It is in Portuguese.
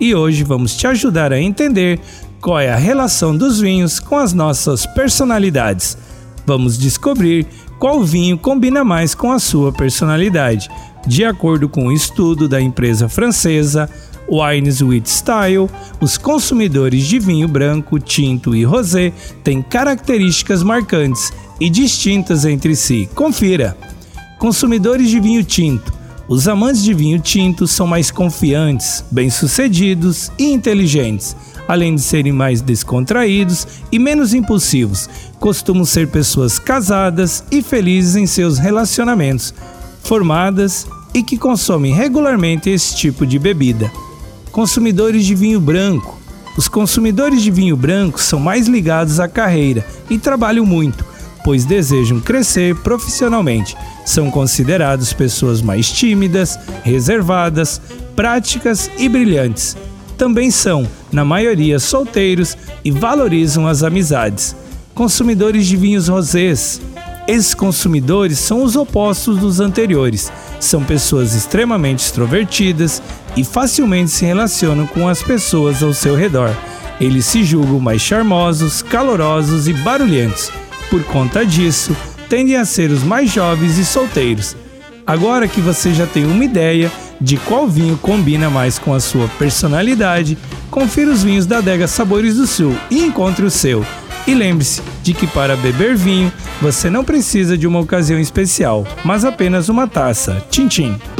E hoje vamos te ajudar a entender qual é a relação dos vinhos com as nossas personalidades. Vamos descobrir qual vinho combina mais com a sua personalidade. De acordo com o um estudo da empresa francesa Wines with Style, os consumidores de vinho branco, tinto e rosé têm características marcantes e distintas entre si. Confira. Consumidores de vinho tinto. Os amantes de vinho tinto são mais confiantes, bem-sucedidos e inteligentes, além de serem mais descontraídos e menos impulsivos. Costumam ser pessoas casadas e felizes em seus relacionamentos, formadas e que consomem regularmente esse tipo de bebida. Consumidores de vinho branco. Os consumidores de vinho branco são mais ligados à carreira e trabalham muito, pois desejam crescer profissionalmente. São considerados pessoas mais tímidas, reservadas, práticas e brilhantes. Também são, na maioria, solteiros e valorizam as amizades. Consumidores de vinhos rosés. Esses consumidores são os opostos dos anteriores são pessoas extremamente extrovertidas e facilmente se relacionam com as pessoas ao seu redor. Eles se julgam mais charmosos, calorosos e barulhentos. Por conta disso, tendem a ser os mais jovens e solteiros. Agora que você já tem uma ideia de qual vinho combina mais com a sua personalidade, confira os vinhos da Adega Sabores do Sul e encontre o seu. E lembre-se de que para beber vinho você não precisa de uma ocasião especial, mas apenas uma taça. Tchim, tchim.